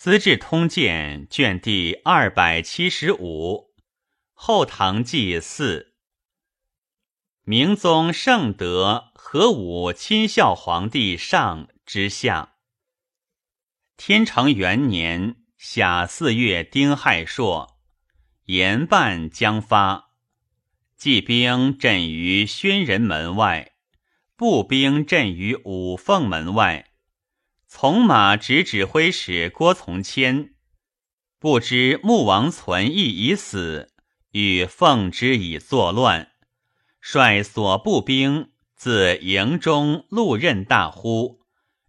资治通鉴》卷第二百七十五，《后唐纪四》。明宗圣德和武亲孝皇帝上之下。天成元年夏四月丁亥朔，严办将发，骑兵阵于宣仁门外，步兵阵于五凤门外。从马直指挥使郭从谦，不知穆王存义已死，与奉之以作乱，率所部兵自营中路任大呼，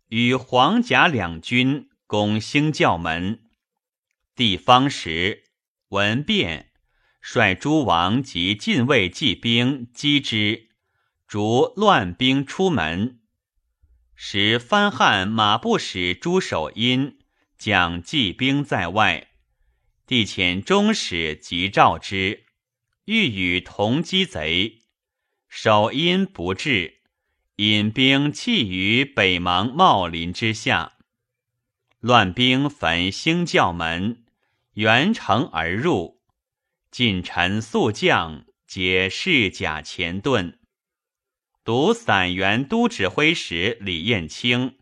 与黄甲两军攻兴教门。地方时闻变，率诸王及禁卫骑兵击之，逐乱兵出门。时藩汉马步使朱守殷将骑兵在外，帝遣中使急召之，欲与同击贼。守殷不至，引兵弃于北邙茂林之下。乱兵焚兴教门，援城而入，近臣宿将皆士甲前盾。独散元都指挥使李彦清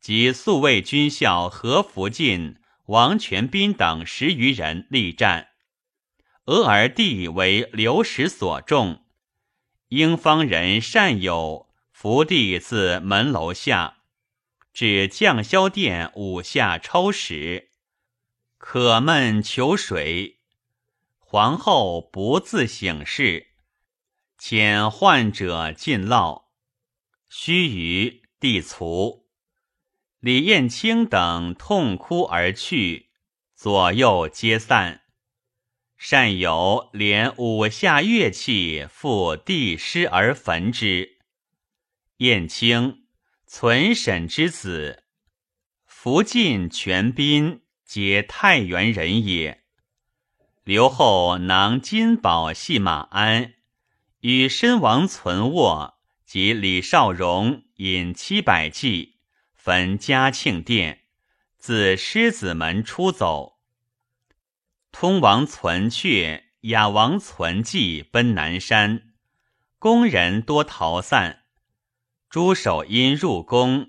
及宿卫军校何福进、王全斌等十余人力战，俄而地为流矢所中。英方人善有伏地自门楼下至将霄殿五下抽矢，可闷求水。皇后不自省事。遣患者尽烙，须臾地卒。李彦清等痛哭而去，左右皆散。善有连五下乐器赴帝师而焚之。彦清，存审之子，福晋、全斌皆太原人也。留后囊金宝系马鞍。与身王存卧及李少荣引七百骑焚嘉庆殿，自狮子门出走。通王存阙、雅王存迹奔南山，宫人多逃散。朱守殷入宫，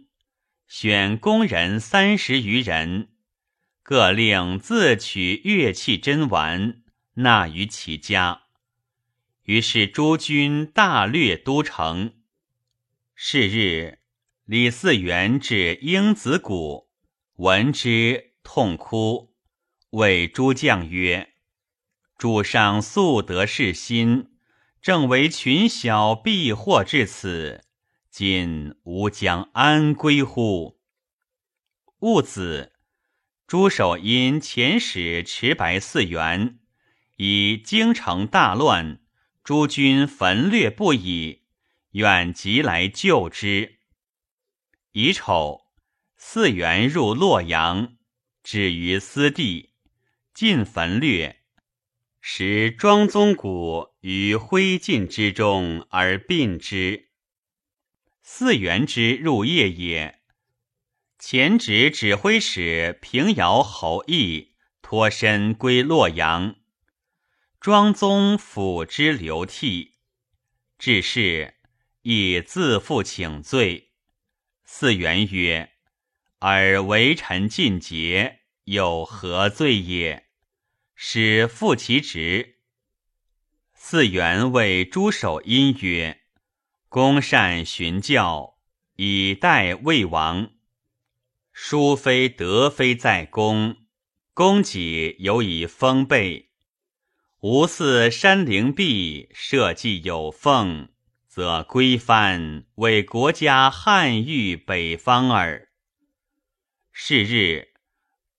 选宫人三十余人，各令自取乐器珍玩，纳于其家。于是诸军大略都城。是日，李嗣源至英子谷，闻之痛哭，谓诸将曰：“主上素得士心，正为群小避祸至此，今吾将安归乎？”戊子，朱守因遣使持白嗣源，以京城大乱。诸军焚掠不已，愿即来救之。乙丑，四元入洛阳，止于私地，尽焚掠，使庄宗谷于灰烬之中而殡之。四元之入夜也。前指指挥使平遥侯毅脱身归洛阳。庄宗抚之流涕，至是亦自负请罪。四元曰：“尔为臣尽节，有何罪也？”使复其职。四元谓朱守殷曰：“公善循教，以待魏王。殊非德非在公，公己犹以封备。”吾似山陵璧，社稷有奉，则归藩为国家汉域北方耳。是日，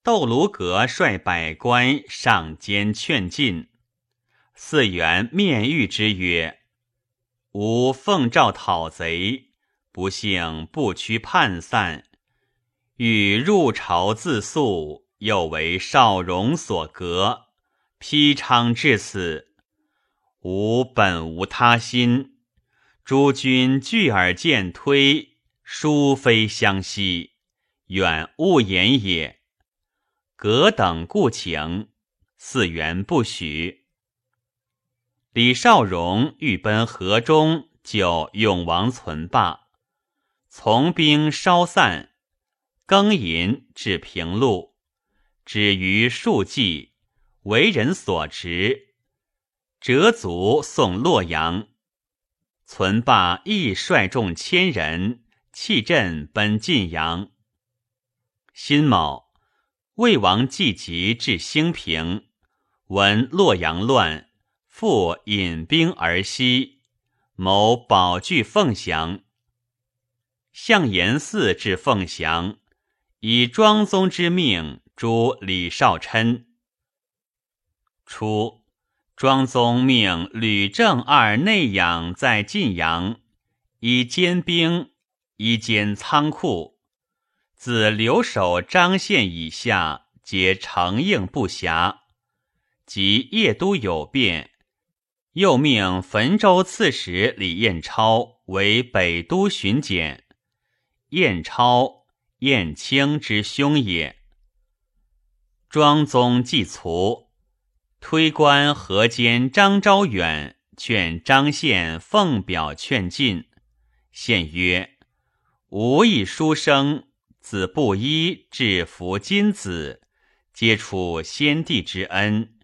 窦卢阁率百官上监劝进。四元面谕之曰：“吾奉诏讨贼，不幸不屈叛散，欲入朝自诉，又为少荣所革。”披昌至此，吾本无他心。诸君聚而见推，殊非相惜，远勿言也。葛等故请，四元不许。李少荣欲奔河中救永王存霸，从兵稍散，更寅至平陆，止于数骑，为人所执，折卒送洛阳。存霸亦率众千人弃阵奔晋阳。辛卯，魏王季吉至兴平，闻洛阳乱。复引兵而西，谋保据凤翔。向延嗣至凤翔，以庄宗之命诛李少琛。初，庄宗命吕正二内养在晋阳，以兼兵，以兼仓库。自留守张县以下，皆承应不暇。及邺都有变。又命汾州刺史李彦超为北都巡检。彦超，彦卿之兄也。庄宗既卒，推官河间张昭远劝张宪奉表劝进。宪曰：“吾一书生，子布衣至服金子，皆处先帝之恩，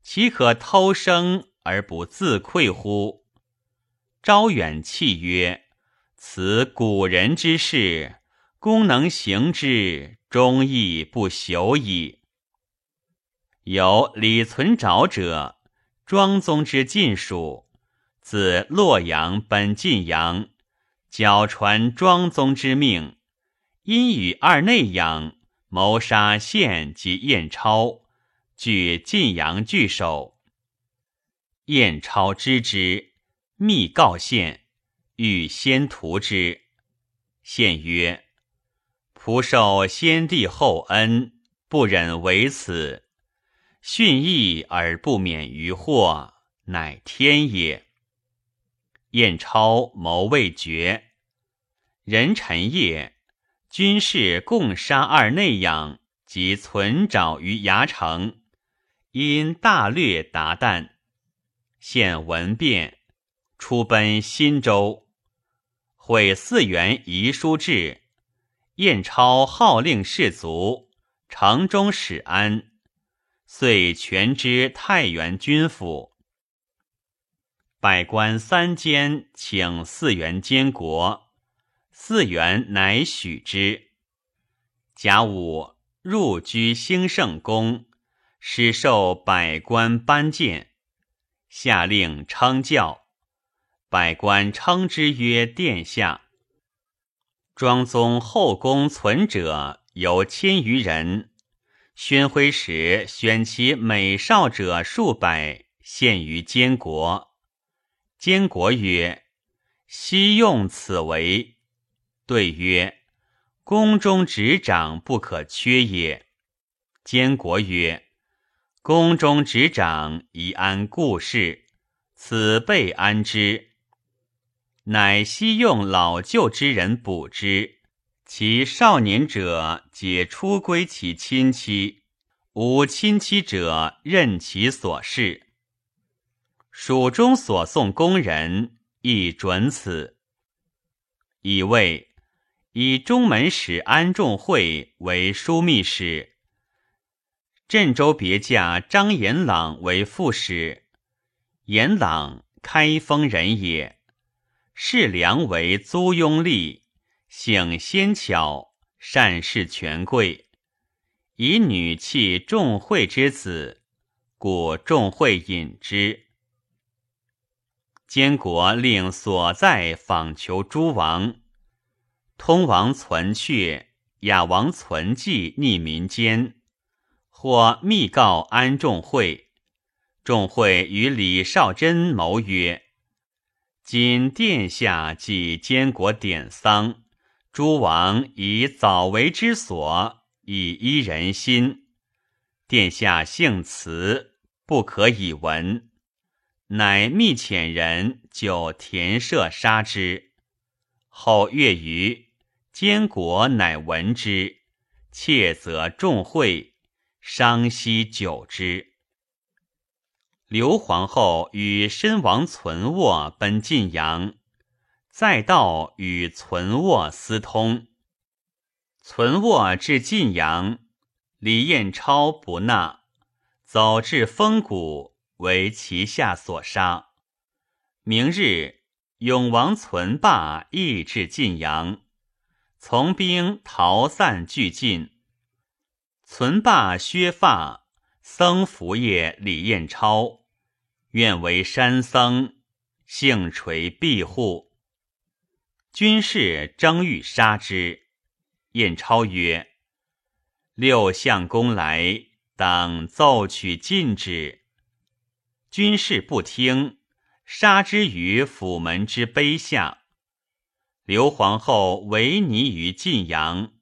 岂可偷生？”而不自愧乎？昭远泣曰：“此古人之事，公能行之，忠义不朽矣。”有李存沼者，庄宗之近属，自洛阳奔晋阳，矫传庄宗之命，因与二内养谋杀献及燕超，据晋阳据守。燕超知之，密告献，欲先屠之。献曰：“仆受先帝厚恩，不忍为此。训义而不免于祸，乃天也。”燕超谋未决。人臣夜，军士共杀二内养及存爪于牙城，因大略达旦。现闻变，出奔新州，毁四元遗书志。燕超号令士卒，城中始安，遂全知太原军府。百官三监请四元监国，四元乃许之。甲午，入居兴圣宫，始受百官颁荐。下令称教，百官称之曰殿下。庄宗后宫存者有千余人，宣徽时选其美少者数百，献于监国。监国曰：“昔用此为。”对曰：“宫中执掌不可缺也。”监国曰。宫中执掌以安故事，此备安之。乃悉用老旧之人补之，其少年者皆出归其亲戚，无亲戚者任其所事。蜀中所送宫人亦准此。以为以中门使安仲会为枢密使。镇州别驾张延朗为副使，延朗开封人也，世良为租庸吏，醒仙巧，善事权贵，以女弃仲惠之子，故仲惠引之。监国令所在访求诸王，通王存阙，雅王存迹匿民间。或密告安仲会，仲会与李少贞谋曰：“今殿下即监国典丧，诸王以早为之所，以依人心。殿下幸慈，不可以闻。乃密遣人就田舍杀之。后月余，监国乃闻之，窃则众会。”伤息久之。刘皇后与身王存卧奔晋阳，再道与存卧私通。存卧至晋阳，李彦超不纳，走至丰谷，为其下所杀。明日，永王存霸亦至晋阳，从兵逃散俱尽。存霸削发，僧服业李彦超。愿为山僧，幸垂庇护。军士争欲杀之，晏超曰：“六相公来，当奏取禁之。”军士不听，杀之于府门之碑下。刘皇后为泥于晋阳，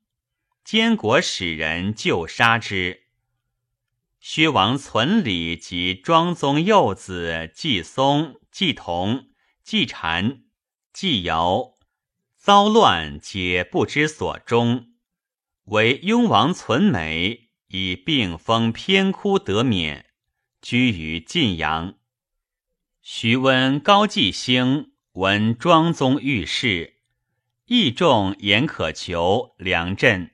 监国使人救杀之。薛王存礼及庄宗幼子季松、季同、季禅、季尧，遭乱皆不知所终。唯雍王存美以病风偏枯得免，居于晋阳。徐温、高季兴闻庄宗遇事，义重言可求梁镇。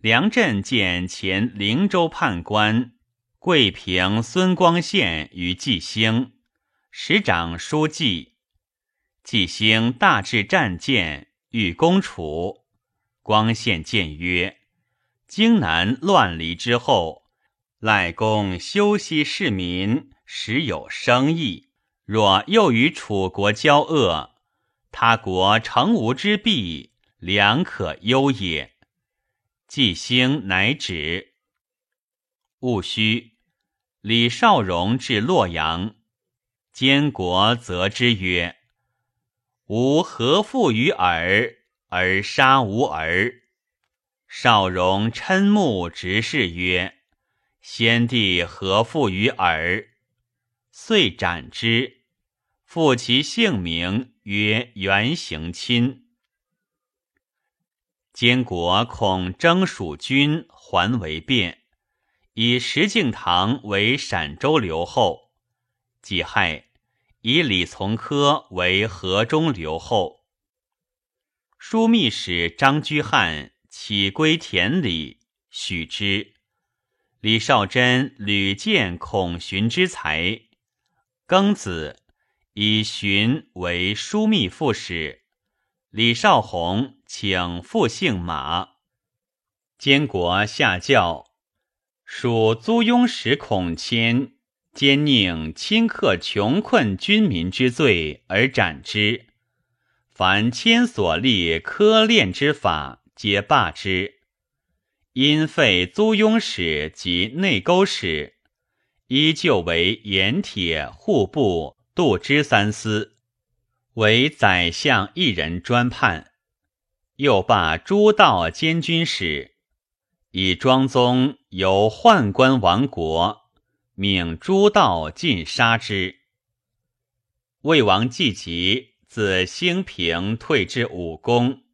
梁震见前灵州判官桂平孙光宪于纪兴，使长书记。纪兴大至战舰，欲攻楚。光宪谏曰：“荆南乱离之后，赖公休息市民，时有生意。若又与楚国交恶，他国诚无之弊，良可忧也。”季兴乃止。戊戌，李少荣至洛阳，监国责之曰：“吾何负于尔，而杀吾儿？”少荣嗔目直视曰：“先帝何负于尔？”遂斩之，复其姓名曰元行亲。监国恐征蜀军还为变，以石敬瑭为陕州留后。己亥，以李从珂为河中留后。枢密使张居翰起归田里，许之。李少贞屡见孔荀之才，庚子，以荀为枢密副使。李少红。请复姓马，监国下诏，属租庸使孔谦兼佞侵克穷困军民之罪而斩之。凡千所立苛练之法，皆罢之。因废租庸使及内勾使，依旧为盐铁户部度支三司，为宰相一人专判。又罢诸道监军使，以庄宗由宦官亡国，命诸道尽杀之。魏王季吉自兴平退至武功，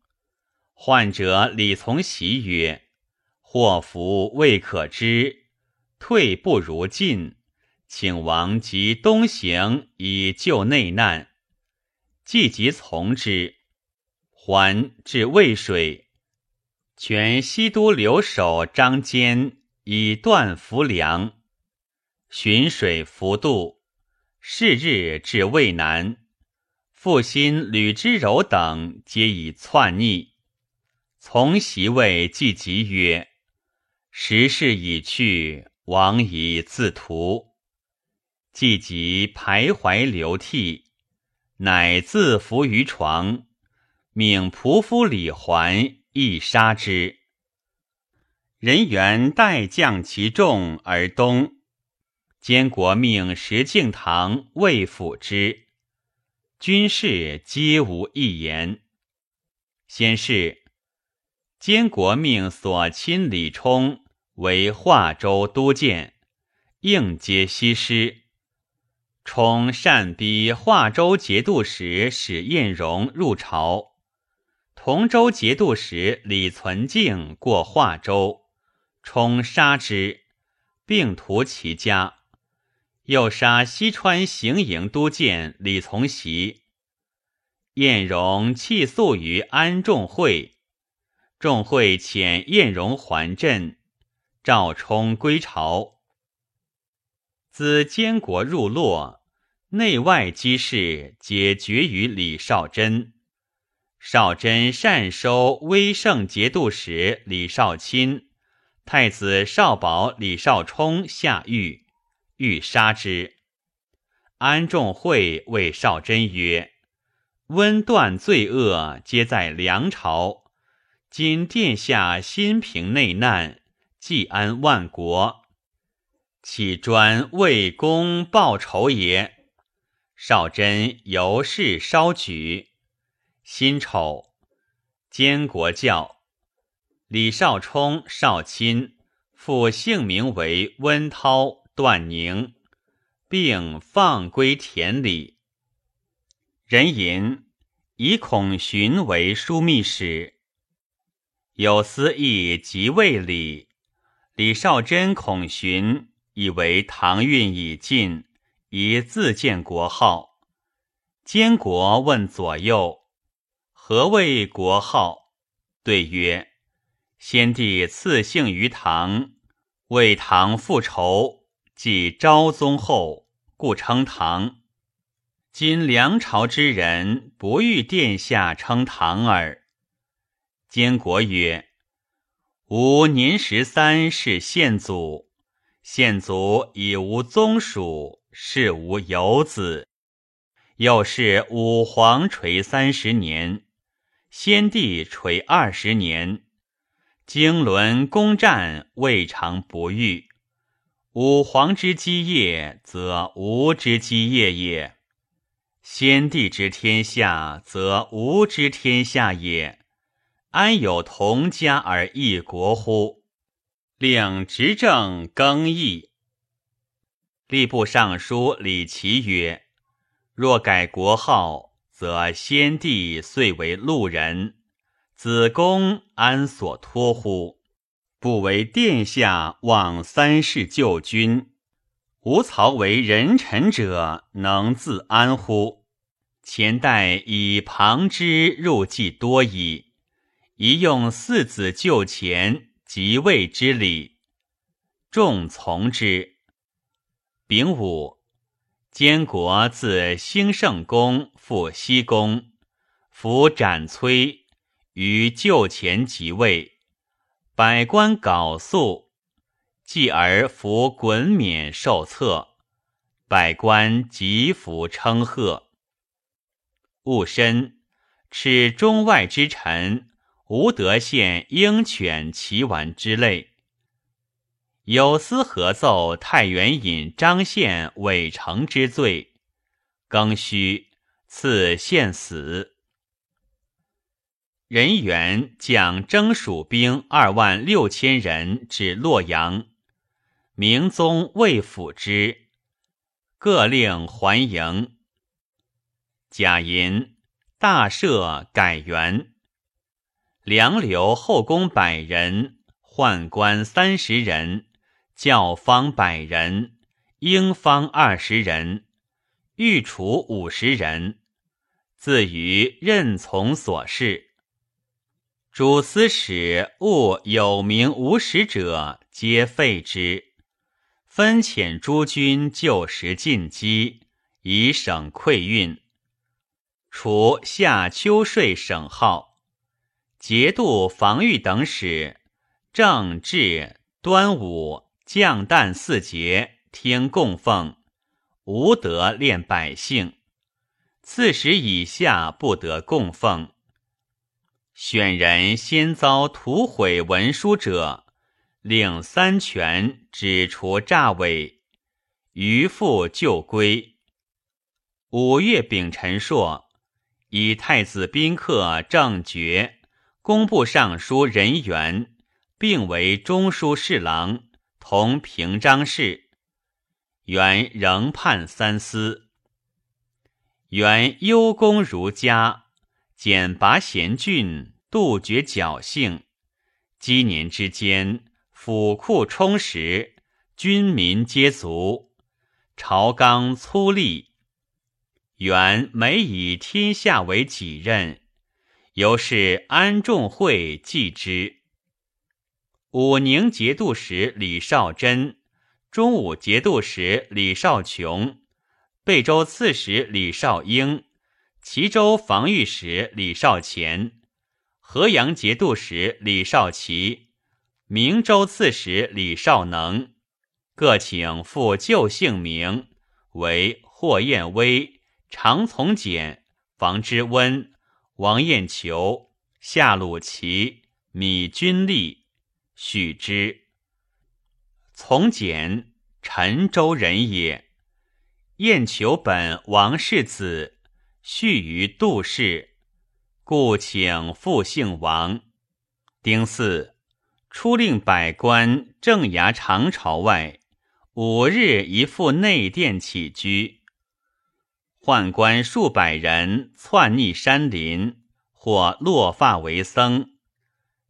患者李从袭曰：“祸福未可知，退不如进，请王即东行以救内难。”季吉从之。还至渭水，全西都留守张坚以断浮梁，寻水浮渡，是日至渭南。复新吕之柔等皆已篡逆，从袭谓季吉曰：“时势已去，王以自图。”季吉徘徊流涕，乃自伏于床。命仆夫李环亦杀之。人员待将其众而东，监国命石敬瑭为辅之，军士皆无一言。先是，监国命所亲李冲为华州都监，应接西施。冲善逼华州节度使史彦荣入朝。同州节度使李存敬过华州，冲杀之，并屠其家。又杀西川行营都监李从袭。晏荣弃宿于安仲会，仲会遣晏荣还镇，赵冲归朝。自监国入洛，内外机事皆决于李少贞。少贞善收威胜节度使李少钦、太子少保李少冲下狱，欲杀之。安仲会谓少贞曰。温断罪恶，皆在梁朝。今殿下心平内难，济安万国，岂专为公报仇也？少贞由是稍举。辛丑，监国教李少冲、少钦，复姓名为温涛、段宁，并放归田里。人吟以孔寻为枢密使，有司议即位礼。李少贞、孔寻以为唐运已尽，宜自建国号。监国问左右：“何谓国号？”对曰：“先帝赐姓于唐，为唐复仇，即昭宗后，故称唐。”今梁朝之人不欲殿下称唐耳。监国曰：“吾年十三，是献祖。献祖已无宗属，是无有子。又是武皇垂三十年，先帝垂二十年，经纶攻战，未尝不遇。武皇之基业，则吾之基业也。”先帝之天下，则吾之天下也。安有同家而异国乎？令执政更易。吏部尚书李琦曰：“若改国号，则先帝遂为路人，子公安所托乎？不为殿下望三世旧君。”吾曹为人臣者，能自安乎？前代以旁之入计多矣，宜用四子就前即位之礼，众从之。丙午，监国自兴圣宫复西宫，服斩崔于就前即位，百官缟素。继而服衮冕受册，百官即服称贺。戊申，耻中外之臣，无得献鹰犬奇玩之类。有司合奏太原尹张宪伪成之罪，更戌赐献死。人员将征蜀兵二万六千人至洛阳。明宗未抚之，各令还营。贾银。大赦改元，梁留后宫百人，宦官三十人，教坊百人，应方二十人，御厨五十人，自于任从所事。主司使务有名无实者，皆废之。分遣诸军就时进击，以省馈运。除夏秋税省号，节度防御等使，正至端午降诞四节听供奉，无得恋百姓。次时以下不得供奉。选人先遭屠毁文书者。令三权指除诈伪，余复旧归。五月丙辰朔，以太子宾客正爵、工部尚书任元，并为中书侍郎，同平章事。元仍判三司。元优公儒家，简拔贤俊，杜绝侥幸。积年之间。府库充实，军民皆足，朝纲粗立。原每以天下为己任，由是安众会继之。武宁节度使李少贞，中武节度使李少琼，贝州刺史李少英，齐州防御使李少乾，河阳节度使李少奇，明州刺史李少能，各请复旧姓名为霍彦威。常从简、房之温、王彦求、夏鲁齐、米君立、许之。从简，陈州人也。彦求本王氏子，续于杜氏，故请复姓王。丁巳，出令百官正衙长朝外，五日一赴内殿起居。宦官数百人窜逆山林，或落发为僧，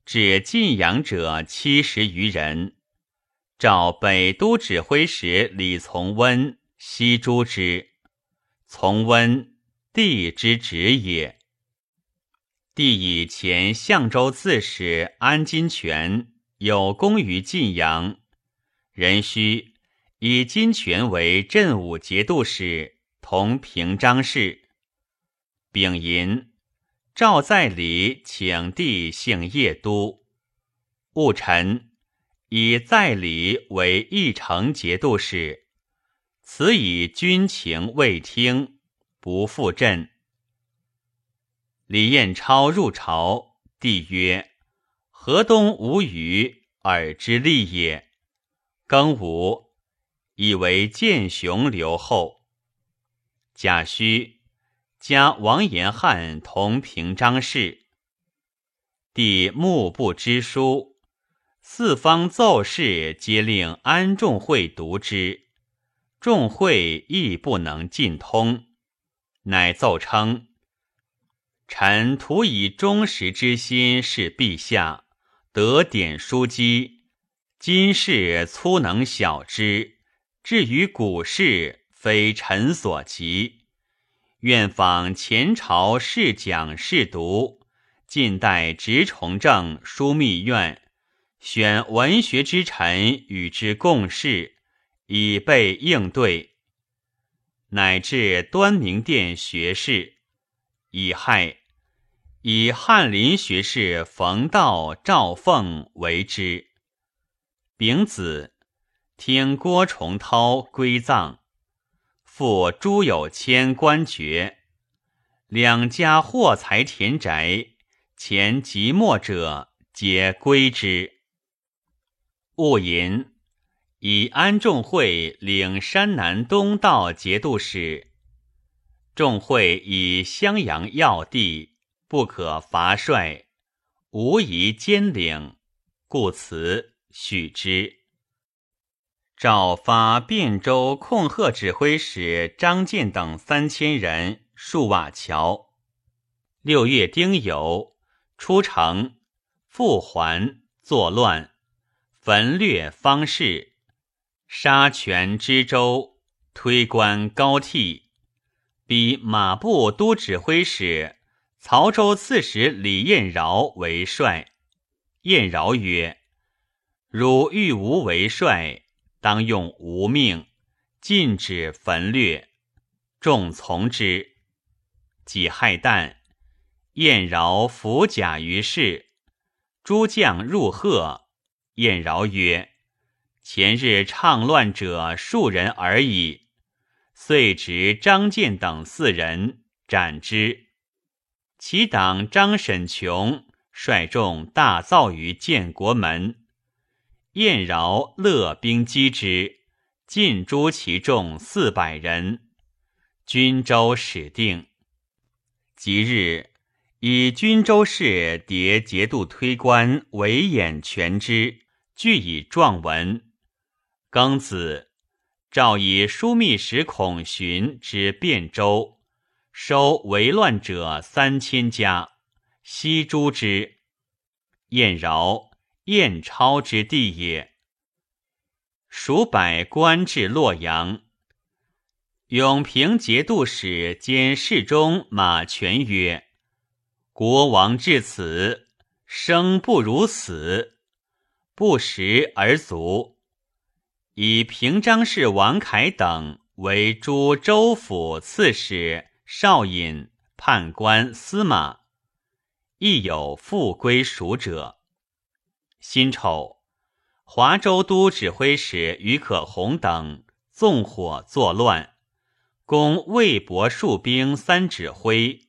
至晋阳者七十余人。召北都指挥使李从温悉诛之。从温，帝之侄也。帝以前相州刺史安金泉有功于晋阳，人须以金泉为镇武节度使。同平章事，丙寅，赵在礼请帝幸邺都。戊辰，以在礼为义城节度使。此以军情未听，不复朕。李彦超入朝，帝曰：“河东无虞，尔之利也。”庚午，以为建雄留后。贾诩加王延翰同平章事，帝目不知书，四方奏事皆令安仲会读之，仲会亦不能尽通，乃奏称：“臣徒以忠实之心事陛下，得典书机，今事粗能晓之，至于古事。”非臣所及，愿访前朝试讲试读，近代直崇政枢密院，选文学之臣与之共事，以备应对。乃至端明殿学士，乙亥，以翰林学士冯道、赵凤为之。丙子，听郭崇韬归葬。复朱有谦官爵，两家货财田宅，前即墨者皆归之。戊寅，以安众会领山南东道节度使。众会以襄阳要地，不可伐帅，无宜兼领，故辞许之。诏发汴州控贺指挥使张建等三千人戍瓦桥。六月丁酉，出城，复还，作乱，焚掠方士，杀权知州，推官高替，逼马步都指挥使、曹州刺史李彦饶为帅。彦饶曰：“汝欲吾为帅？”当用吾命，禁止焚掠，众从之。己亥旦，彦饶伏甲于市，诸将入贺。彦饶曰：“前日倡乱者数人而已。”遂执张建等四人斩之。其党张沈琼率众大造于建国门。燕饶勒兵击之，尽诛其众四百人。军州始定。即日，以军州事迭节度推官韦衍全之，俱以状文。庚子，诏以枢密使孔寻之汴州，收为乱者三千家，悉诛之。燕饶。燕超之地也。蜀百官至洛阳。永平节度使兼侍中马权曰：“国王至此，生不如死，不食而卒。以平章事王凯等为诸州府刺史、少尹、判官、司马，亦有复归蜀者。辛丑，华州都指挥使于可洪等纵火作乱。”攻魏博戍兵三指挥，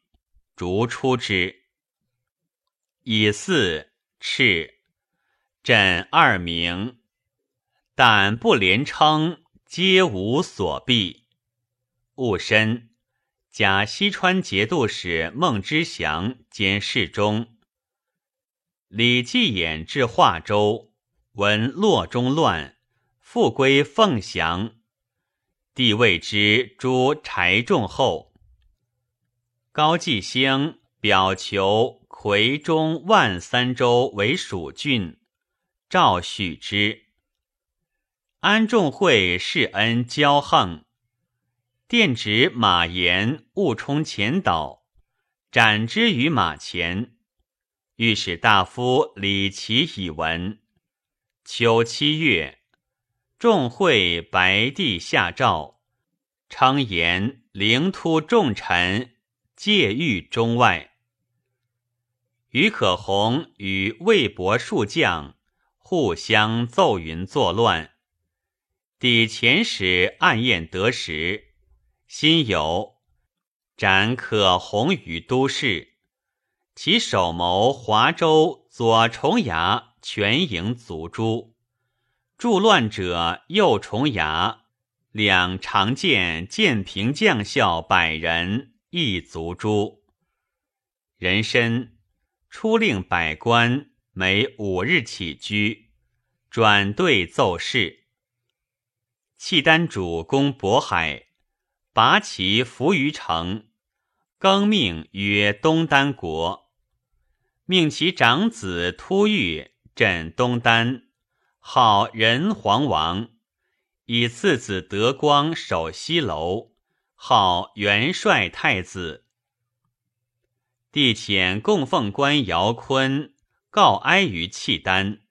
逐出之。以四赤，朕二名，但不连称，皆无所避。戊申，假西川节度使孟知祥兼侍中。李继衍至华州，闻洛中乱，复归凤翔。帝谓之诸柴众后，高季兴表求夔中万三州为蜀郡，诏许之。安仲会世恩骄横，殿旨马延误冲前导，斩之于马前。御史大夫李琦以闻。秋七月。众会白帝下诏，称言灵突重臣，戒狱中外。于可洪与魏博数将互相奏云作乱。抵前使暗宴得时，心有斩可洪于都市。其首谋华州左重牙全营卒诛。助乱者右重牙，两长剑建平将校百人，亦卒诛。人参初令百官每五日起居，转队奏事。契丹主攻渤海，拔其伏于城，更命曰东丹国，命其长子突遇镇东丹。号仁皇王，以次子德光守西楼，号元帅太子。帝遣供奉官姚坤告哀于契丹。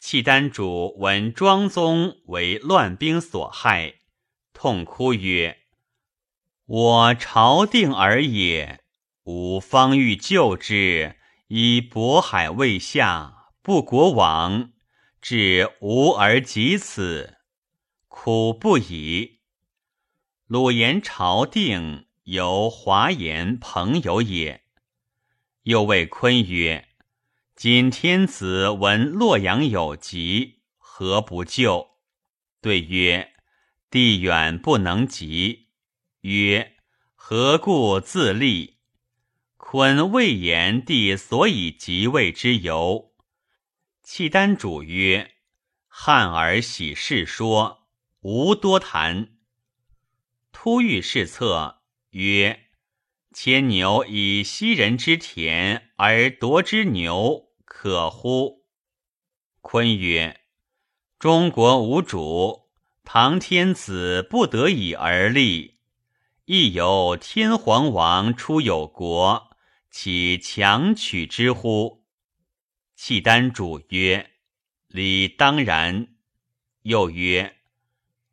契丹主闻庄宗为乱兵所害，痛哭曰：“我朝定而也，吾方欲救之，以渤海未下，不国亡。”至吾而及此，苦不已。鲁言朝定，由华言朋友也。又谓坤曰：“今天子闻洛阳有疾，何不救？”对曰：“地远不能及。”曰：“何故自立？”昆未言帝所以即位之由。契丹主曰：“汉儿喜事说，无多谈。”突遇试策曰：“牵牛以西人之田而夺之牛，可乎？”坤曰：“中国无主，唐天子不得已而立，亦有天皇王出有国，岂强取之乎？”契丹主曰：“理当然。”又曰：“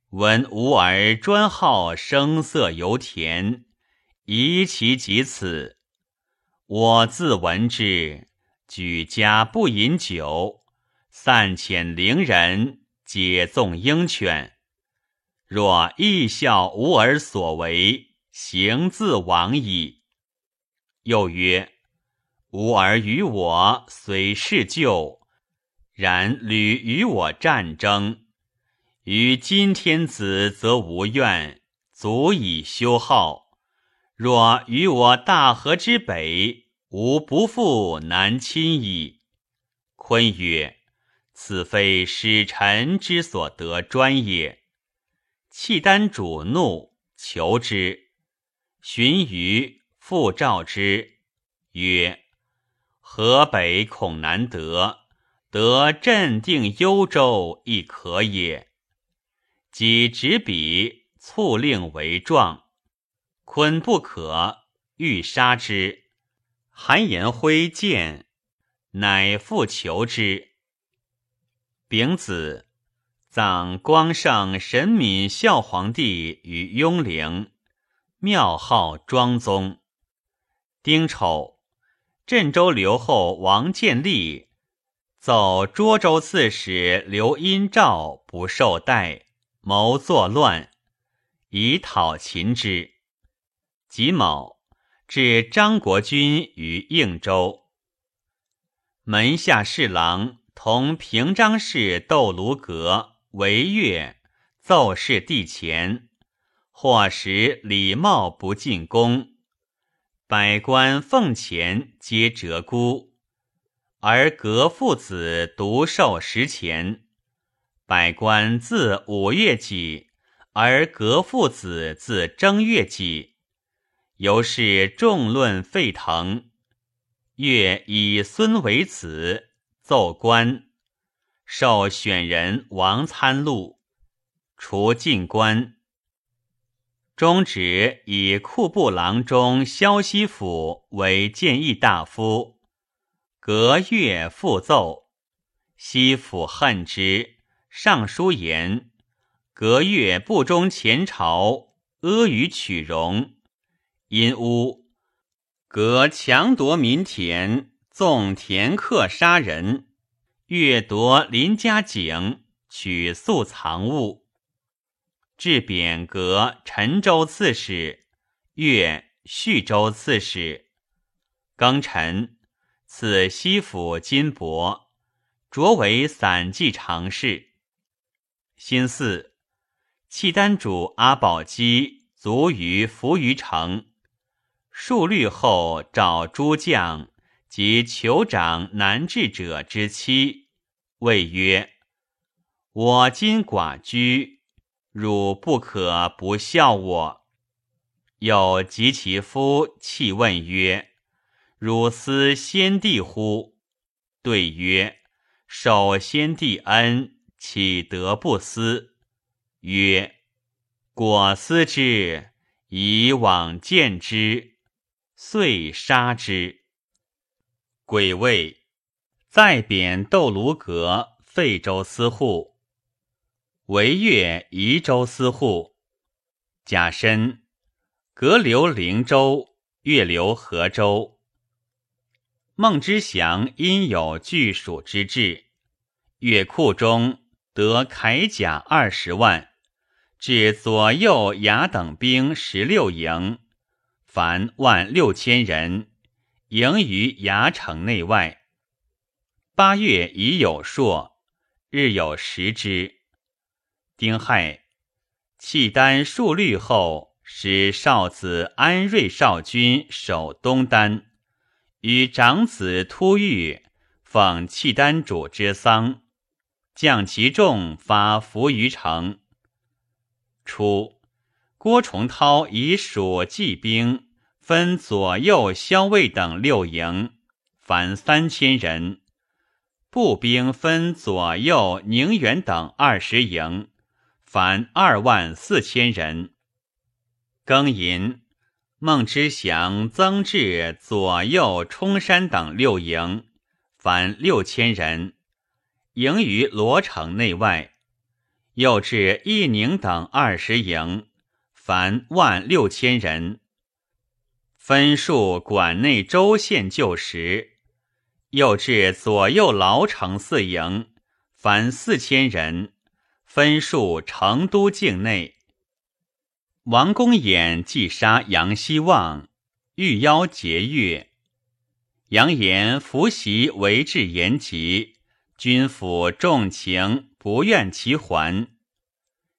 闻吾儿专好声色游田，宜其及此。我自闻之，举家不饮酒，散遣伶人，解纵鹰犬。若亦效吾儿所为，行自往矣。”又曰。吾儿与我虽是旧，然屡与我战争。于今天子则无怨，足以休好。若与我大河之北，吾不复南亲矣。坤曰：“此非使臣之所得专也。”契丹主怒，求之。荀彧复召之，曰。河北恐难得，得镇定幽州亦可也。即执笔促令为状，坤不可，欲杀之。韩延辉见，乃复求之。丙子，葬光圣神敏孝皇帝于雍陵，庙号庄宗。丁丑，镇州留后王建立奏涿州刺史刘殷照不受待，谋作乱，以讨秦之。己卯。至张国军于应州，门下侍郎同平章事窦卢阁为乐奏事帝前，或时礼貌不进宫，百官奉钱皆折孤，而阁父子独受食钱。百官自五月己，而阁父子自正月己。由是众论沸腾，越以孙为子，奏官，授选人王参录，除进官。中旨以库部郎中萧西府为谏议大夫，隔月复奏，西府恨之，上书言：隔月不忠前朝，阿谀取容。因乌隔强夺民田，纵田客杀人，掠夺邻家井，取素藏物。至贬阁陈州刺史，越叙州刺史。庚辰，赐西府金帛，擢为散骑常侍。辛巳，契丹主阿保机卒于扶余城。数律后，召诸将及酋长难治者之妻，谓曰：“我今寡居，汝不可不孝我。”又及其夫，泣问曰：“汝思先帝乎？”对曰：“受先帝恩，岂得不思？”曰：“果思之，以往见之。”遂杀之。癸未，再贬窦卢阁废州司户，为越宜州司户。甲申，阁留灵州，越留河州。孟知祥因有据属之志，越库中得铠甲二十万，至左右牙等兵十六营。凡万六千人，营于牙城内外。八月已有朔，日有食之。丁亥，契丹数律后，使少子安瑞少君守东丹，与长子突遇奉契丹主之丧，将其众发伏于城。初，郭崇韬以蜀骑兵。分左右骁卫等六营，凡三千人；步兵分左右宁远等二十营，凡二万四千人。庚寅，孟知祥增至左右冲山等六营，凡六千人，营于罗城内外；又至义宁等二十营，凡万六千人。分数管内州县旧时，又至左右牢城四营，凡四千人。分数成都境内。王公衍既杀杨希望，欲邀节钺。杨言伏袭为至延吉，军府重情，不愿其还。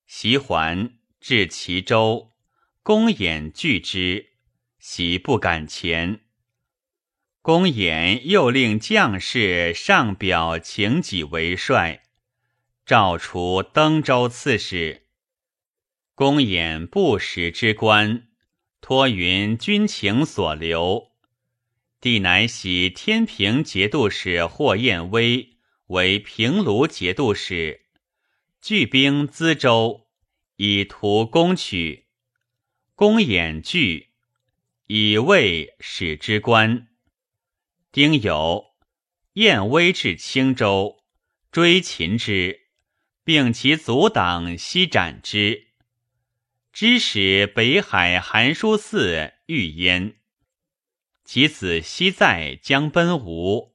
袭还至齐州，公衍拒之。喜不敢前。公衍又令将士上表请己为帅，诏除登州刺史。公衍不使之官，托云军情所留。帝乃喜天平节度使霍彦威为平卢节度使，聚兵资州，以图攻取。公衍惧，以卫使之官。丁酉，燕威至青州，追秦之，并其阻挡，西斩之。知使北海寒书寺遇焉，其子西在将奔吴，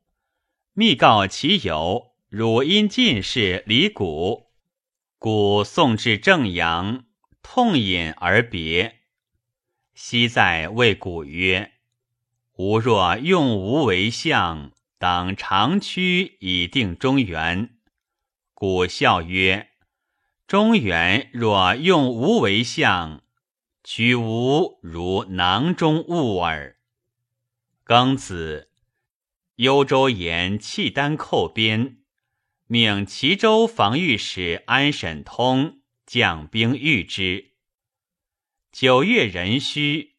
密告其友汝因进士李谷，故送至正阳，痛饮而别。昔在谓古曰：“吾若用吾为相，当长驱以定中原。”古笑曰。中原若用吾为相，取吾如囊中物耳。庚子，幽州言契丹寇边，命齐州防御使安审通将兵御之。九月壬戌，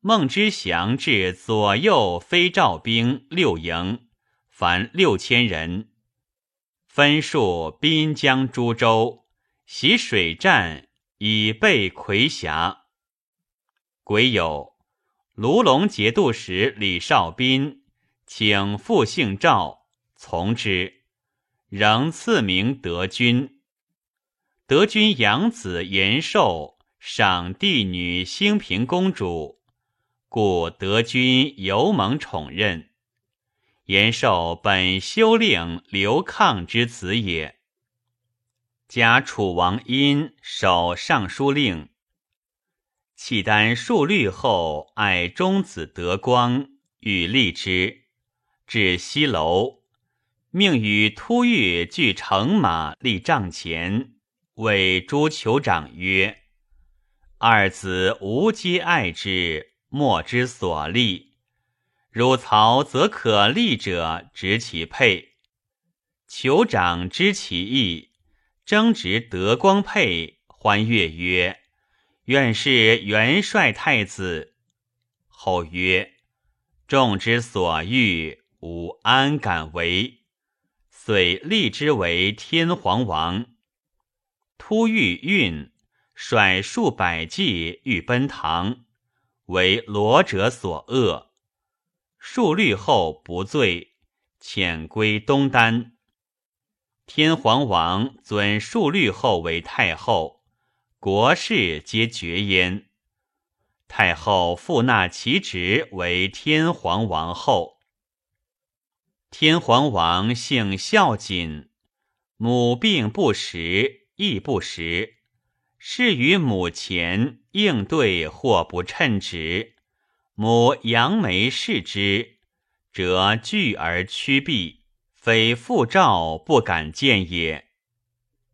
孟知祥至左右非赵兵六营，凡六千人，分数滨江诸州。袭水战，以备魁峡。癸酉，卢龙节度使李少斌请复姓赵，从之，仍赐名德军。德军养子延寿，赏帝女兴平公主，故德君尤蒙宠任。延寿本修令刘抗之子也。加楚王因守尚书令。契丹数律后，爱中子德光，欲立之，至西楼，命与突厥具乘马立帐前，谓诸酋长曰：“二子无皆爱之，莫之所立。汝曹则可立者，执其配。”酋长知其意。争执德光配，欢悦曰：“愿是元帅太子。”后曰：“众之所欲，吾安敢为？”遂立之为天皇王。突遇运，率数百骑欲奔唐，为罗者所恶。数律后不罪，遣归东丹。天皇王尊数律后为太后，国事皆绝焉。太后复纳其职为天皇王后。天皇王姓孝谨，母病不食，亦不食，事于母前应对或不称职，母扬眉视之，则惧而趋避。非复诏不敢见也。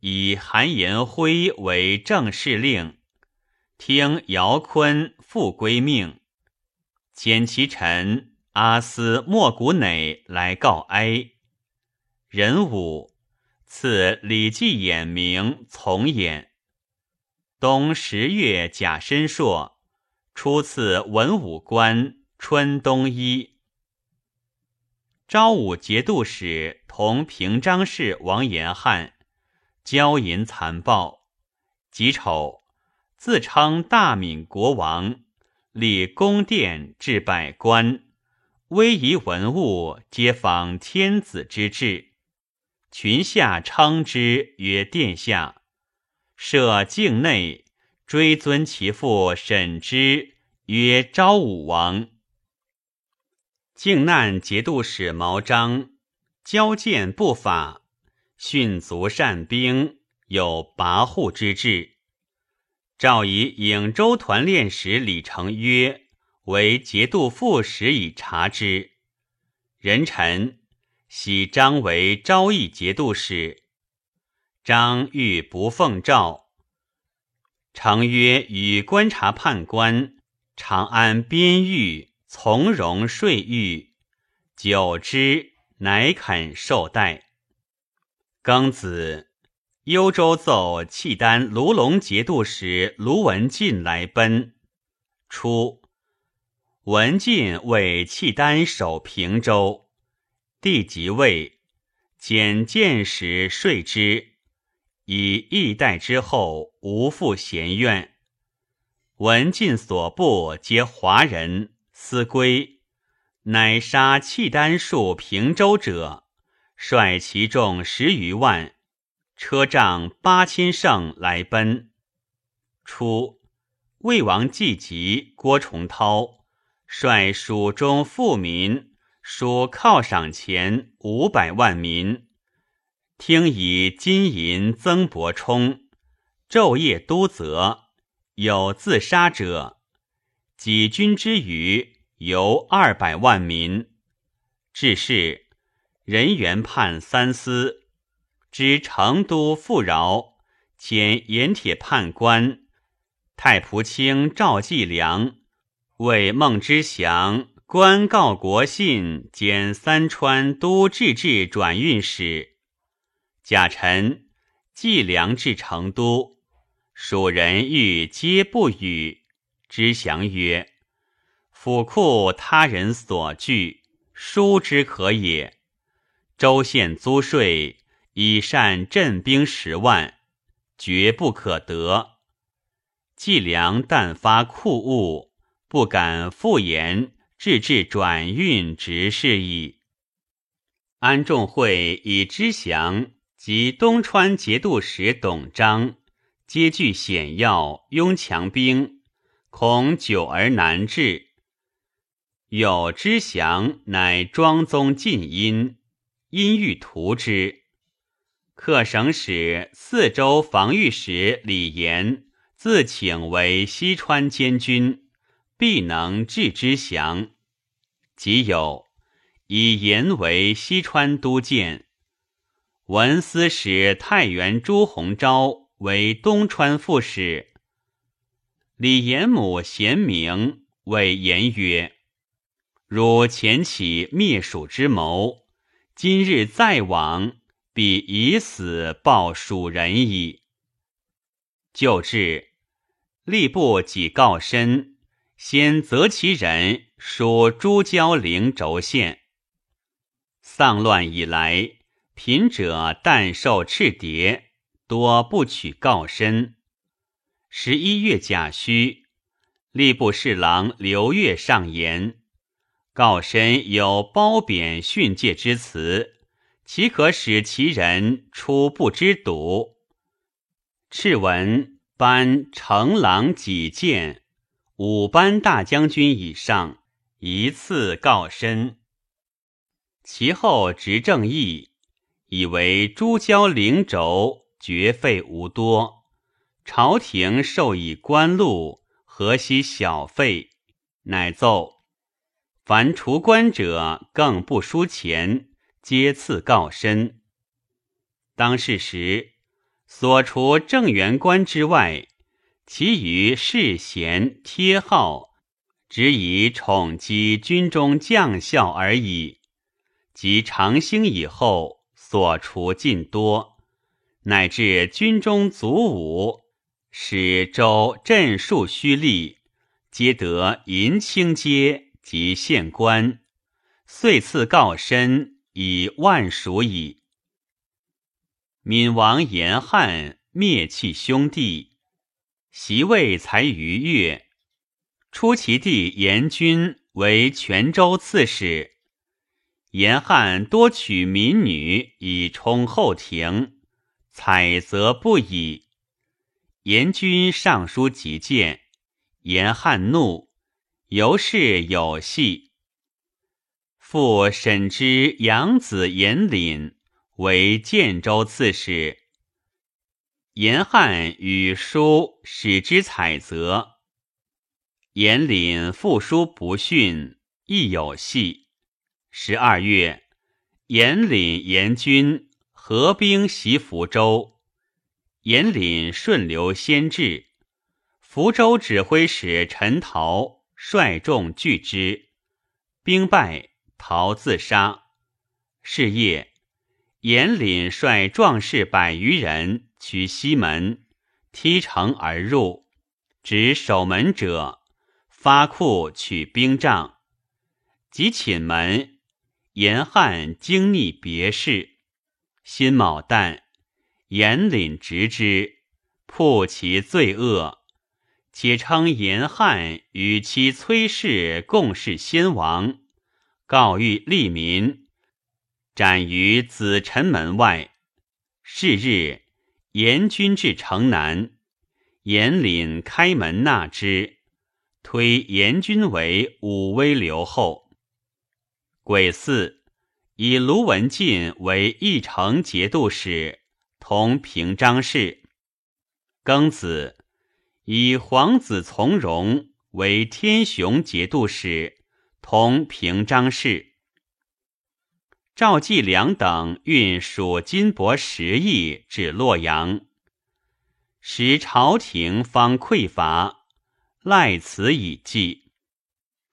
以韩延辉为正事令，听姚坤复归命，遣其臣阿斯莫古馁来告哀。壬午，赐李继衍名从衍。冬十月甲申朔，初赐文武官春冬衣。昭武节度使同平章事王延翰骄淫残暴，己丑自称大闽国王，立宫殿置百官，威仪文物皆仿天子之制，群下称之曰殿下。设境内追尊其父沈之曰昭武王。靖难节度使毛章交见不法，训卒善兵，有跋扈之志。诏以颍州团练使李成约为节度副使以察之。人臣喜张为昭义节度使。张欲不奉诏，常曰与观察判官长安边狱。从容睡欲，久之，乃肯受待。庚子，幽州奏契丹卢龙节度使卢文进来奔。初，文进为契丹守平州，帝即位，减见使税之，以易代之后，无复闲怨。闻尽所部皆华人，思归，乃杀契丹戍平州者，率其众十余万，车仗八千乘来奔。初，魏王季吉、郭崇韬率蜀中富民。属犒赏钱五百万民，听以金银增伯充，昼夜督责，有自杀者。己军之余，由二百万民。至是，人员判三司，知成都富饶，遣盐铁判官太仆卿赵继良为孟知祥。官告国信，兼三川都制置转运使。贾臣计粮至成都，蜀人欲皆不与。知祥曰：“府库他人所据，疏之可也。州县租税，以善镇兵十万，绝不可得。计粮但发库物，不敢复言。”制置转运直事矣。安仲会以知祥及东川节度使董璋皆具险要，拥强兵，恐久而难治。有知祥乃庄宗近因，因欲图之。客省使四州防御使李严自请为西川监军。必能治之降。即有以言为西川都监，文司使太原朱鸿昭为东川副使。李严母贤明，谓言曰：“汝前起灭蜀之谋，今日再往，必以死报蜀人矣。”就至，吏部己告身。先择其人属朱交陵轴县。丧乱以来，贫者但受赤牒，多不取告身。十一月甲戌，吏部侍郎刘越上言：告身有褒贬训诫之词，岂可使其人出不知笃？敕文颁承郎己见。五班大将军以上一次告身，其后执政议，以为朱交灵轴绝费无多，朝廷授以官禄，何惜小费？乃奏凡除官者，更不输钱，皆赐告身。当世时，所除正员官之外。其余世贤贴号，只以宠积军中将校而已。及长兴以后，所除尽多，乃至军中卒伍，使州镇戍虚吏，皆得银青阶及县官，遂赐告身以万数矣。闽王严汉灭弃兄弟。袭位才逾越，出其弟严君为泉州刺史。严汉多娶民女以充后庭，采则不已。严君上书急谏，严汉怒，由是有隙。复审之养子严凛为建州刺史。严汉与书使之采择，严凛复书不逊，亦有隙。十二月，严凛、严军合兵袭福州，严凛顺流先至，福州指挥使陈陶率众拒之，兵败，陶自杀。是夜，严凛率壮士百余人。取西门，踢城而入，指守门者发库取兵杖，及寝门，严汉惊逆别事，辛卯旦，严领执之，破其罪恶，且称严汉与其崔氏共事先王，告谕利民，斩于子臣门外。是日，严军至城南，严领开门纳之，推严军为武威留后。癸巳。以卢文进为义城节度使，同平章事。庚子，以皇子从容为天雄节度使，同平章事。赵继良等运属金帛十亿至洛阳，时朝廷方匮乏，赖此以济。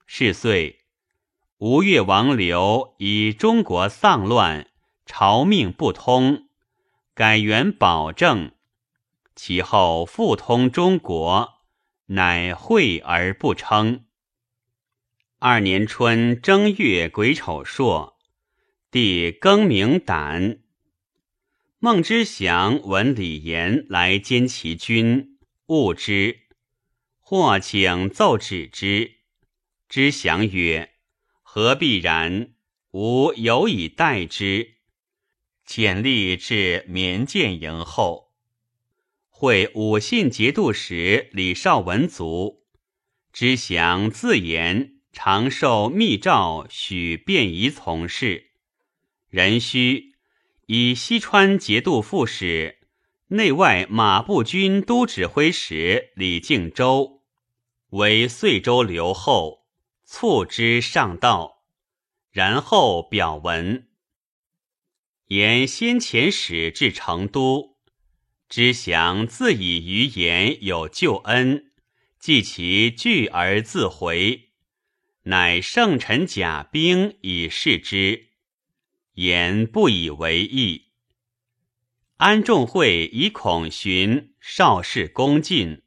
是岁。吴越王刘以中国丧乱，朝命不通，改元保政。其后复通中国，乃惠而不称。二年春正月癸丑朔，帝更名胆。孟之祥闻李严来兼其军，误之，或请奏止之。之祥曰。何必然？吾有以待之。简历至绵见营后，会武信节度使李绍文卒，知祥自言常受密诏，许便宜从事。人须以西川节度副使、内外马步军都指挥使李敬周为遂州留后。促之上道，然后表文言先遣使至成都，知祥自以于言有救恩，记其拒而自回，乃圣臣甲兵以示之，言不以为意。安仲会以恐寻少氏恭进，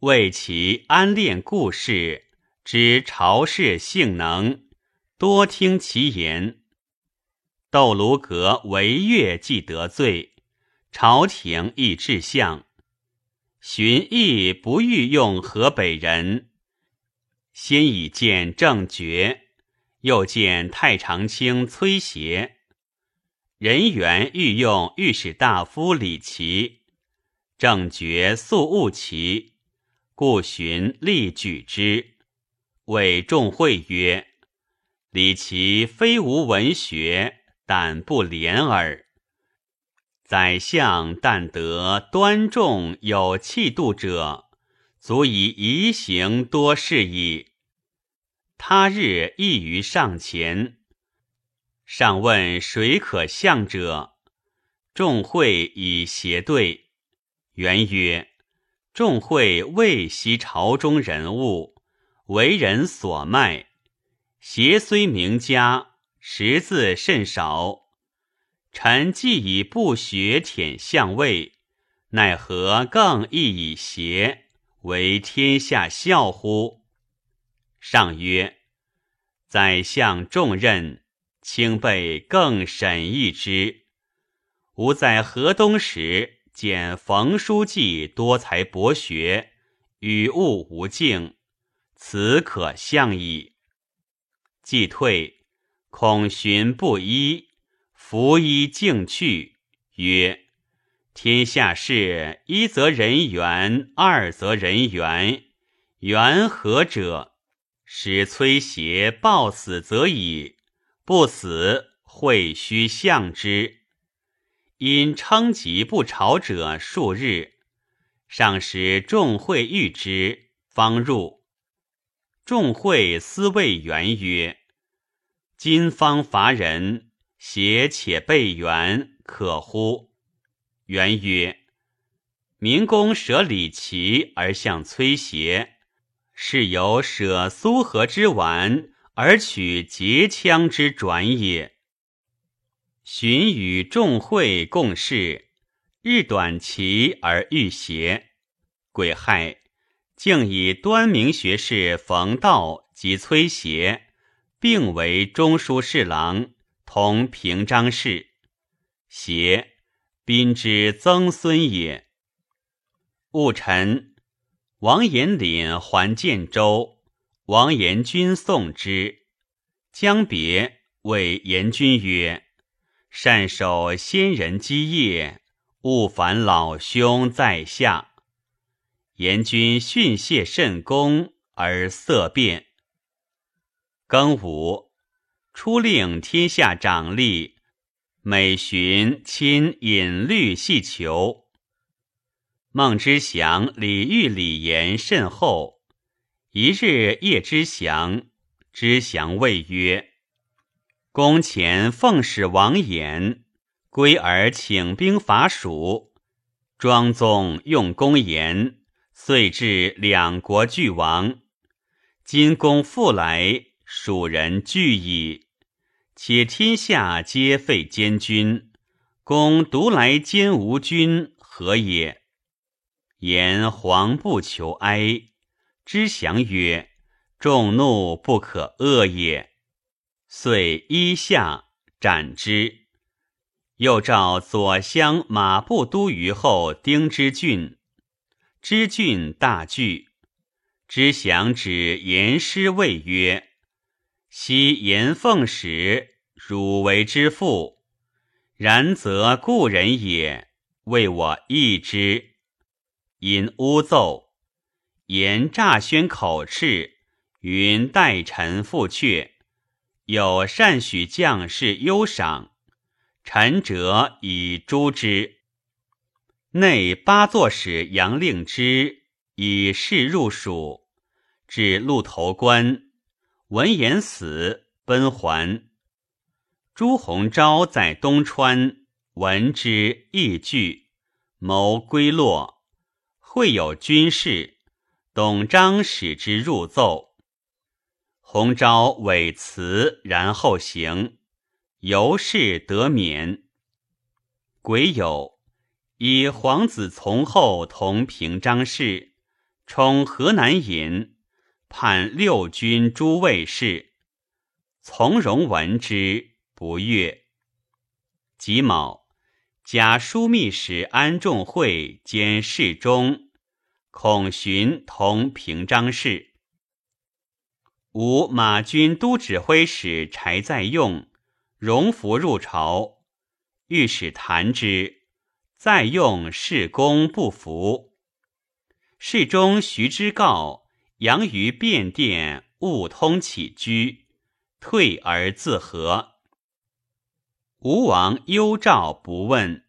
为其安练故事。知朝事性能，多听其言。窦卢阁违越既得罪，朝廷亦至相。荀彧不欲用河北人，先已见郑觉，又见太常卿崔协。人员欲用御史大夫李琦，郑觉素恶其，故荀力举之。谓众会曰：“李琦非无文学，但不廉耳。宰相但得端重有气度者，足以移行多事矣。”他日亦于上前，上问谁可相者，众会以协对。元曰：“众会未悉朝中人物。”为人所卖，邪虽名家，识字甚少。臣既以不学舔相位，奈何更易以邪为天下笑乎？上曰：“宰相重任，卿辈更审议之。吾在河东时，见冯书记多才博学，语物无境。”此可相矣。既退，恐寻不依，拂衣径去，曰：“天下事，一则人缘，二则人缘。缘何者？使崔协暴死则已，不死，会须相之。因称疾不朝者数日，上使众会遇之，方入。”众会思谓元曰：“今方伐人，邪且备元，可乎？”元曰：“明公舍李琦而向崔协，是由舍苏合之丸而取结羌之转也。”荀与众会共事，日短期而遇邪，鬼害。竟以端明学士冯道及崔协并为中书侍郎，同平章事。协宾之曾孙也。戊辰，王延龄还建州，王延君送之，将别，谓延君曰：“善守先人基业，勿烦老兄在下。”延君训谢甚恭，而色变。庚午，初令天下长吏每旬亲引律细求。孟之祥礼遇礼言甚厚。一日夜之祥，之祥谓曰：“公前奉使王衍归而请兵伐蜀，庄宗用公言，遂至两国俱亡。今公复来，蜀人惧矣。且天下皆废监军，公独来兼吴军，何也？”言黄不求哀，知祥曰：“众怒不可遏也。”遂依下斩之。又召左相马步都虞候丁之俊，知俊大惧。知祥指言师谓曰：“昔言奉使，汝为之父，然则故人也，为我义之。”因诬奏，言诈宣口敕，云待臣复阙，有善许将士优赏，臣者以诛之。内八座使杨令之以事入蜀，至鹿头关，闻言死，奔还。朱鸿昭在东川，闻之亦惧，谋归洛。会有军事，董璋使之入奏。洪昭委辞，然后行，由是得免。癸酉，以皇子从后同平章事，充河南尹，判六军诸卫士。从容闻之，不悦。己卯。假枢密使安仲会兼侍中，孔寻同平章事。吴马军都指挥使柴在用荣服入朝，御史谈之，再用事功不服。侍中徐之告杨于便殿勿通起居，退而自和。吴王忧诏不问，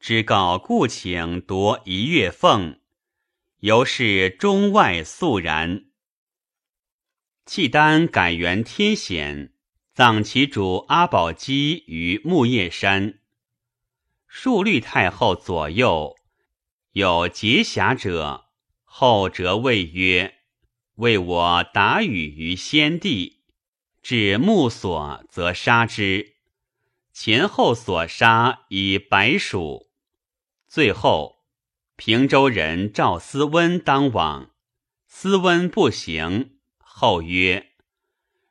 知告故请夺一月俸，由是中外肃然。契丹改元天显，葬其主阿保机于木叶山。数律太后左右有结侠者，后者谓曰：“为我达语于先帝，至目所则杀之。”前后所杀以百数，最后平州人赵思温当往，思温不行，后曰：“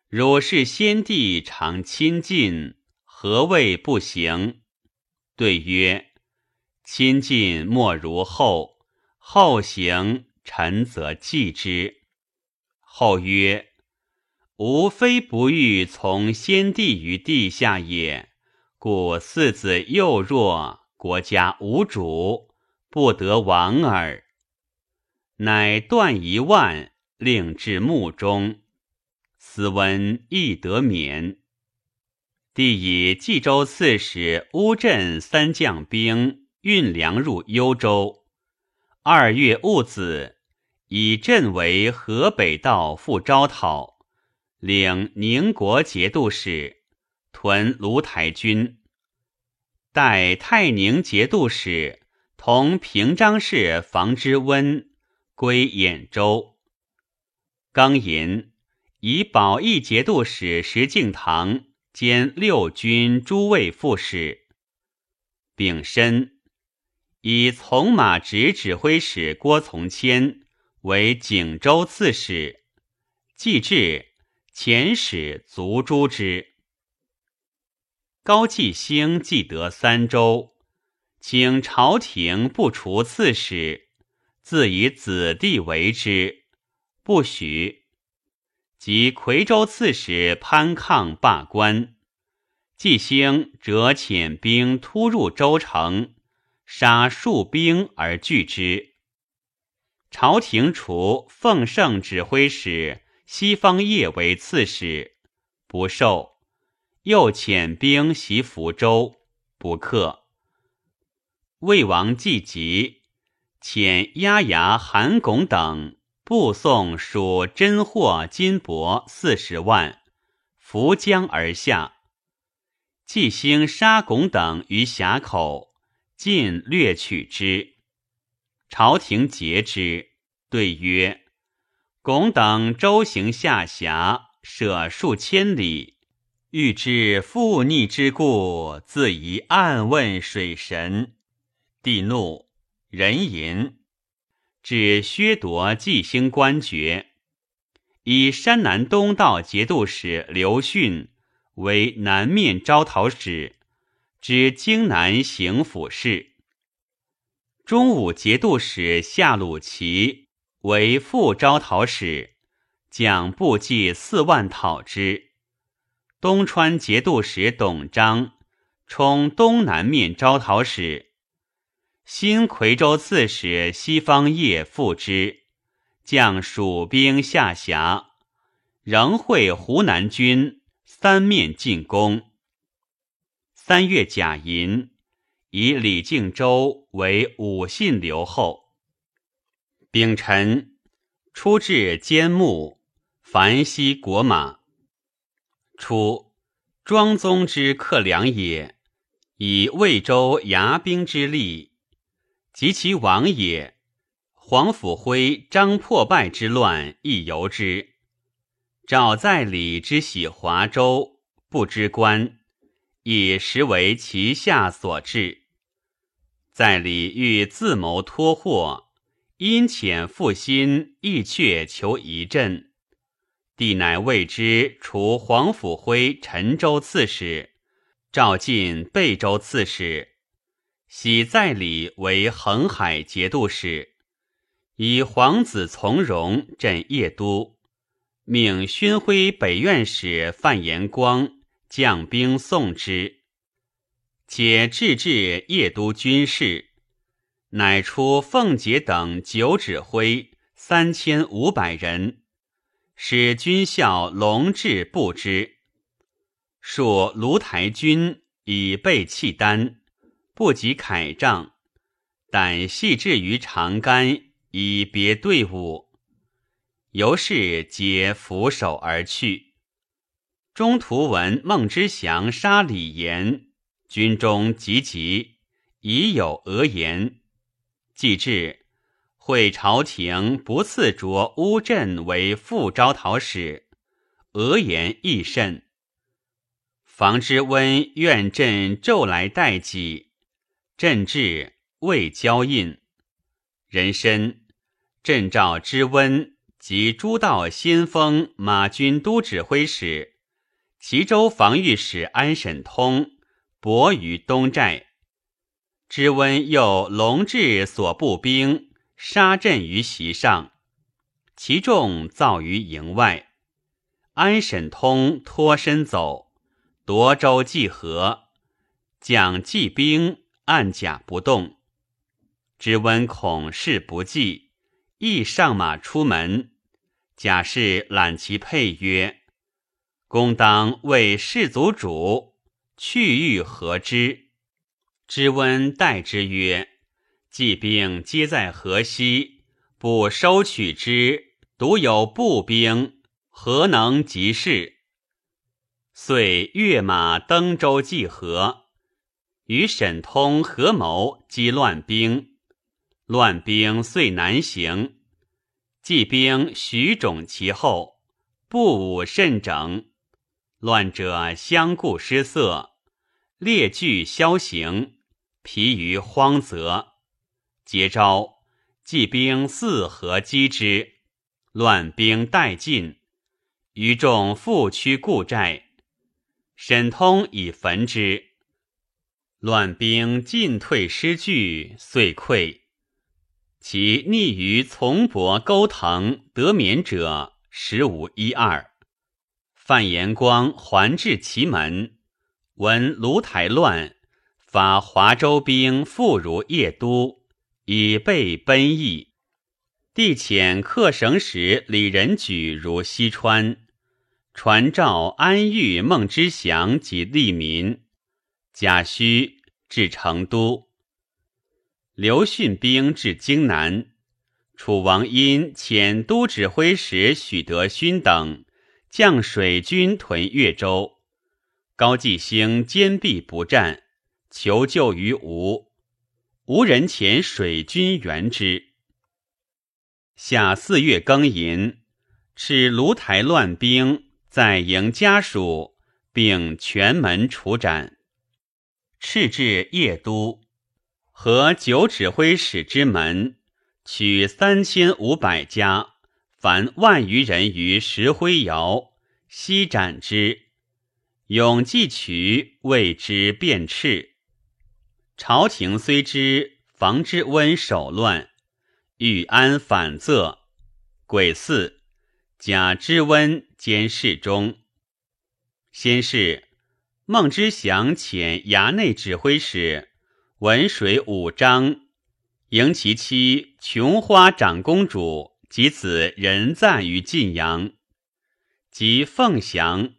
汝是先帝常亲近，何谓不行？”对曰：“亲近莫如后，后行，臣则继之。”后曰：“吾非不欲从先帝于地下也。”故四子幼弱，国家无主，不得亡耳。乃断一万，令至墓中。斯文亦得免。帝以冀州刺史乌镇三将兵运粮入幽州。二月戊子，以镇为河北道副招讨，领宁国节度使。屯卢台军，待太宁节度使同平章事房之温归兖州。刚寅，以保义节度使石敬瑭兼六军诸卫副使。丙申，以从马直指挥使郭从谦为景州刺史。既至，遣使卒诛之。高季兴既得三州，请朝廷不除刺史，自以子弟为之，不许。即夔州刺史潘抗罢官，季兴则遣兵突入州城，杀数兵而拒之。朝廷除奉圣指挥使西方业为刺史，不受。又遣兵袭福州，不克。魏王季吉遣押牙韩巩等步送属真货金帛四十万，浮江而下。季兴杀拱等于峡口，尽掠取之。朝廷诘之，对曰：“拱等周行下峡，舍数千里。”欲知覆逆之故，自宜暗问水神。帝怒，人淫，指削夺纪兴官爵，以山南东道节度使刘训为南面招讨使，知荆南行府事。中武节度使夏鲁齐为副招讨使，将部骑四万讨之。东川节度使董璋充东南面招讨使，新夔州刺史西方业复之，将蜀兵下辖，仍会湖南军三面进攻。三月甲寅，以李敬周为武信留后。丙辰，出至坚木，樊西国马。初，庄宗之克良也，以魏州牙兵之力，及其王也，黄甫辉张破败之乱亦由之。赵在礼之喜华州，不知官，以实为其下所至。在礼欲自谋脱祸，因遣复心，亦却求一阵。帝乃谓之除黄甫辉陈州刺史，赵进贝州刺史，喜在礼为恒海节度使，以皇子从容镇邺都，命勋徽北院使范延光将兵送之，且制置邺都军事，乃出奉节等九指挥三千五百人。使军校龙志不知，数卢台军以备契丹，不及铠仗，但系置于长杆，以别队伍。由是皆俯首而去。中途闻孟知祥杀李严，军中急急，已有讹言，既至。会朝廷不赐擢乌镇为副招讨使，讹言亦甚。房之温愿朕骤来待己，朕至未交印。人参，朕召之温及诸道先锋马军都指挥使、齐州防御使安审通泊于东寨。知温又龙志所部兵。杀阵于席上，其众造于营外。安审通脱身走，夺州济河，将济兵按甲不动。知温恐事不济，亦上马出门。贾氏揽其佩曰：“公当为士族主，去欲何之？”知温待之曰。骑兵皆在河西，不收取之，独有步兵，何能及事？遂跃马登舟济河，与沈通合谋击乱兵。乱兵遂难行，季兵徐踵其后，步武甚整。乱者相顾失色，列具消行，疲于荒泽。结招，季兵四合击之，乱兵殆尽，余众复趋故寨。沈通以焚之。乱兵进退失据，遂溃。其逆于从伯钩藤得免者，十五一二。范延光还至其门，闻卢台乱，发华州兵复如邺都，以备奔逸。帝遣客省使李仁举如西川，传召安豫、孟知祥及利民。贾诩至成都，刘训兵至荆南，楚王因遣都指挥使许德勋等将水军屯越州，高季兴坚壁不战，求救于吴，吴人遣水军援之。夏四月庚寅，斥卢台乱兵在营家属，并全门处斩。敕至邺都，和九指挥使之门，取三千五百家，凡万余人于石灰窑，悉斩之。永济渠谓之变敕。朝廷虽知房之温守乱，欲安反仄。癸巳，甲之温兼侍中。先是。孟知祥遣衙内指挥使文水五章迎其妻琼花长公主及子仁赞于晋阳，及凤翔、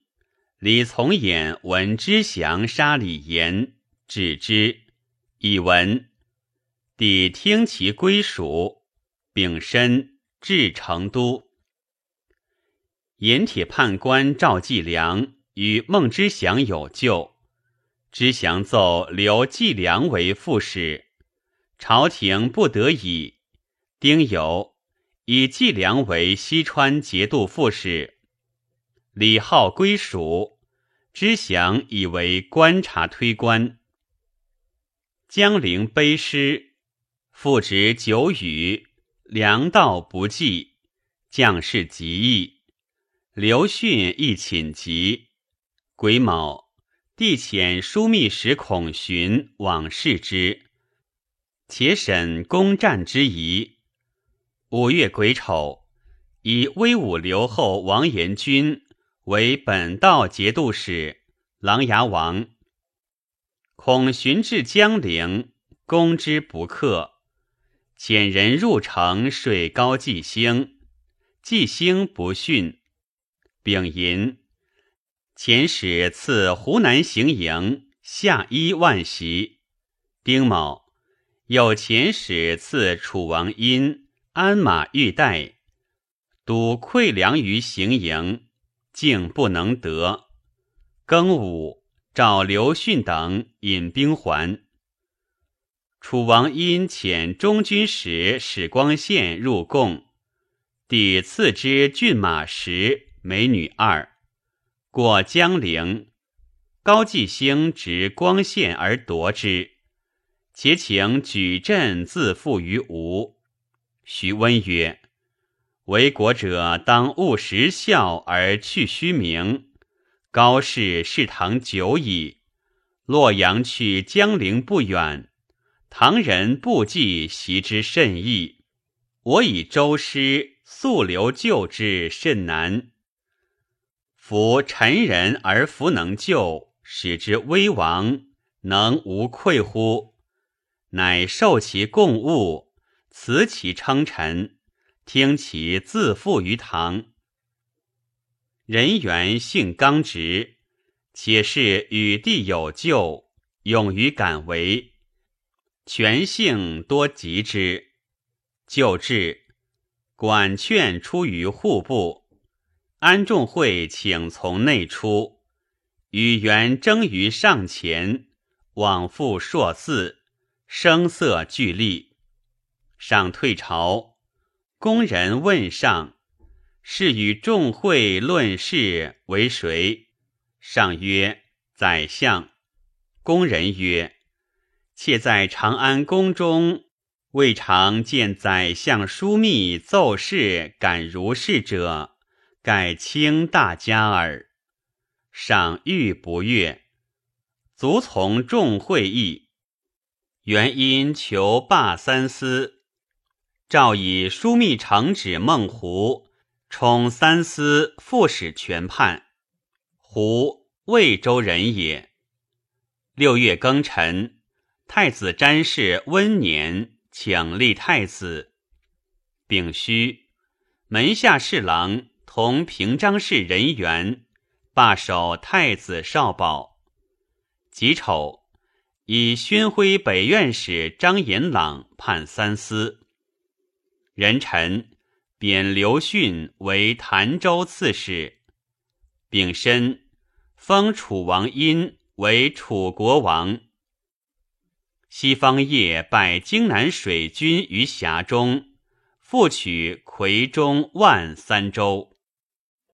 李从衍闻知祥杀李严，止之。以闻，抵听其归属，丙申至成都。盐铁判官赵继良。与孟知祥有旧，知祥奏留季良为副使，朝廷不得已。丁酉，以季良为西川节度副使。李浩归属，知祥以为观察推官。江陵悲师，复职久雨，粮道不济，将士极役。刘训亦寝疾。癸卯，帝遣枢密使孔寻往视之，且审攻战之宜。五月癸丑，以威武留后王延君为本道节度使、琅琊王。孔寻至江陵，攻之不克，遣人入城水高季兴，季兴不逊，丙寅。遣使赐湖南行营下一万袭。丁卯，有遣使赐楚王殷鞍马玉带，赌馈粮于行营，竟不能得。庚午，召刘训等引兵还。楚王因遣中军使史光宪入贡，帝赐之骏马十，美女二。过江陵，高季兴执光线而夺之，且请举镇自负于吴。徐温曰：“为国者当务实效而去虚名。高氏仕唐久矣，洛阳去江陵不远，唐人不计习之甚易。我以周师速留救之甚难。”夫臣人而弗能救，使之危亡，能无愧乎？乃受其贡物，辞其称臣，听其自负于堂。人缘性刚直，且是与地有旧，勇于敢为，权性多及之。就治，管劝出于户部。安仲会请从内出，与元争于上前，往复数次，声色俱厉。上退朝，宫人问上，是与众会论事为谁？上曰：宰相。宫人曰：妾在长安宫中，未尝见宰相枢密奏事敢如是者。盖卿大家耳。上欲不悦，卒从众会议。原因求罢三司，诏以枢密承旨孟胡充三司副使全判。胡魏州人也。六月庚辰，太子詹事温年请立太子。丙戌，门下侍郎同平章事人员罢守太子少保。己丑，以勋徽北院使张延朗判三司。壬辰，贬刘训为潭州刺史。丙申，封楚王殷。为楚国王。西方业拜荆南水军于峡中，复取夔中万三州。